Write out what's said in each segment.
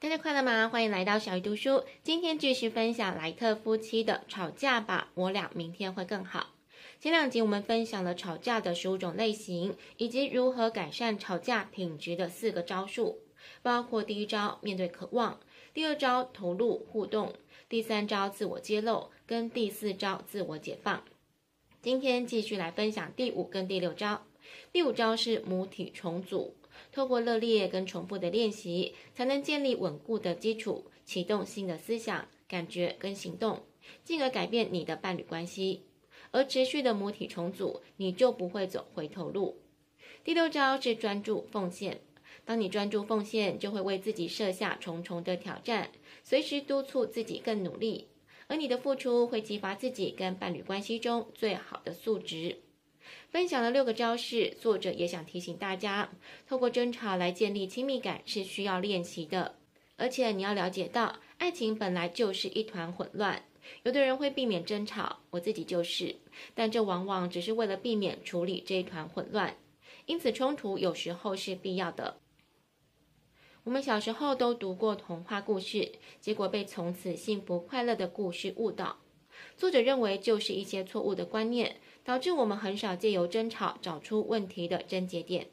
大家快乐吗？欢迎来到小鱼读书。今天继续分享莱特夫妻的吵架吧，我俩明天会更好。前两集我们分享了吵架的十五种类型，以及如何改善吵架品质的四个招数，包括第一招面对渴望，第二招投入互动，第三招自我揭露，跟第四招自我解放。今天继续来分享第五跟第六招。第五招是母体重组。透过热烈跟重复的练习，才能建立稳固的基础，启动新的思想、感觉跟行动，进而改变你的伴侣关系。而持续的母体重组，你就不会走回头路。第六招是专注奉献。当你专注奉献，就会为自己设下重重的挑战，随时督促自己更努力。而你的付出会激发自己跟伴侣关系中最好的素质。分享了六个招式，作者也想提醒大家，透过争吵来建立亲密感是需要练习的，而且你要了解到，爱情本来就是一团混乱。有的人会避免争吵，我自己就是，但这往往只是为了避免处理这一团混乱，因此冲突有时候是必要的。我们小时候都读过童话故事，结果被从此幸福快乐的故事误导。作者认为，就是一些错误的观念，导致我们很少借由争吵找出问题的症结点。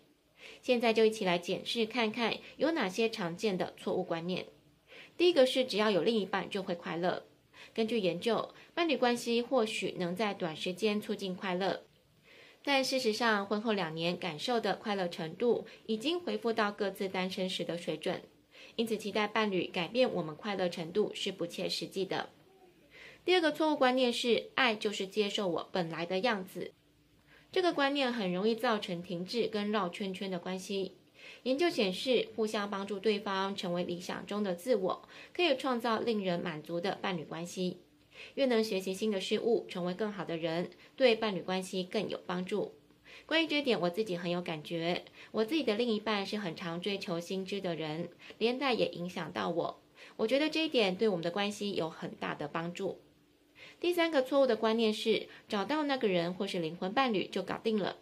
现在就一起来检视看看有哪些常见的错误观念。第一个是只要有另一半就会快乐。根据研究，伴侣关系或许能在短时间促进快乐，但事实上，婚后两年感受的快乐程度已经恢复到各自单身时的水准。因此，期待伴侣改变我们快乐程度是不切实际的。第二个错误观念是，爱就是接受我本来的样子。这个观念很容易造成停滞跟绕圈圈的关系。研究显示，互相帮助对方成为理想中的自我，可以创造令人满足的伴侣关系。越能学习新的事物，成为更好的人，对伴侣关系更有帮助。关于这点，我自己很有感觉。我自己的另一半是很常追求新知的人，连带也影响到我。我觉得这一点对我们的关系有很大的帮助。第三个错误的观念是，找到那个人或是灵魂伴侣就搞定了。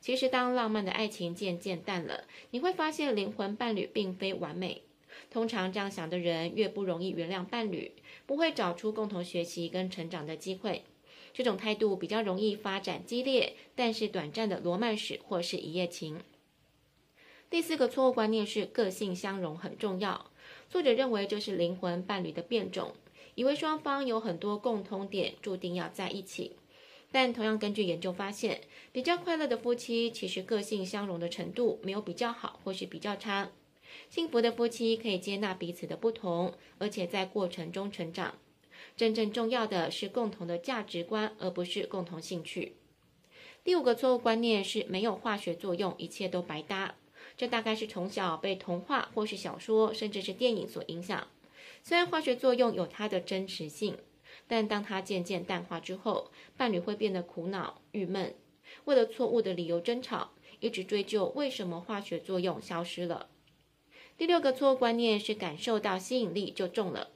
其实，当浪漫的爱情渐渐淡了，你会发现灵魂伴侣并非完美。通常这样想的人越不容易原谅伴侣，不会找出共同学习跟成长的机会。这种态度比较容易发展激烈但是短暂的罗曼史或是一夜情。第四个错误观念是个性相容很重要。作者认为这是灵魂伴侣的变种。以为双方有很多共通点，注定要在一起。但同样根据研究发现，比较快乐的夫妻其实个性相容的程度没有比较好，或是比较差。幸福的夫妻可以接纳彼此的不同，而且在过程中成长。真正重要的是共同的价值观，而不是共同兴趣。第五个错误观念是没有化学作用，一切都白搭。这大概是从小被童话或是小说，甚至是电影所影响。虽然化学作用有它的真实性，但当它渐渐淡化之后，伴侣会变得苦恼、郁闷，为了错误的理由争吵，一直追究为什么化学作用消失了。第六个错误观念是感受到吸引力就中了。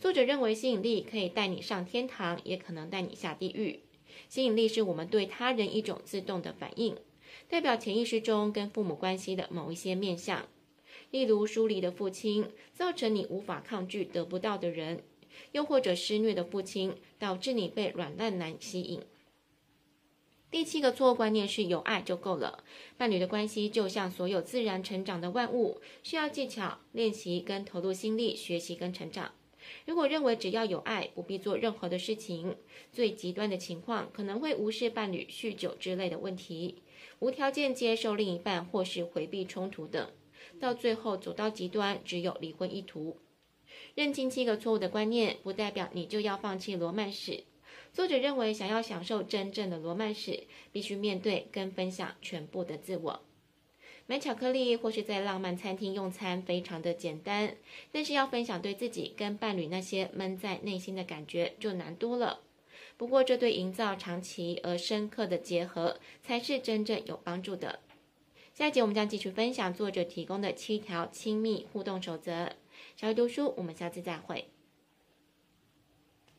作者认为吸引力可以带你上天堂，也可能带你下地狱。吸引力是我们对他人一种自动的反应，代表潜意识中跟父母关系的某一些面向。例如疏离的父亲，造成你无法抗拒得不到的人；又或者施虐的父亲，导致你被软烂男吸引。第七个错误观念是有爱就够了。伴侣的关系就像所有自然成长的万物，需要技巧、练习跟投入心力学习跟成长。如果认为只要有爱，不必做任何的事情，最极端的情况可能会无视伴侣酗酒之类的问题，无条件接受另一半或是回避冲突等。到最后走到极端，只有离婚一途。认清七个错误的观念，不代表你就要放弃罗曼史。作者认为，想要享受真正的罗曼史，必须面对跟分享全部的自我。买巧克力或是在浪漫餐厅用餐，非常的简单，但是要分享对自己跟伴侣那些闷在内心的感觉，就难多了。不过，这对营造长期而深刻的结合，才是真正有帮助的。下一集我们将继续分享作者提供的七条亲密互动守则。小鱼读书，我们下次再会。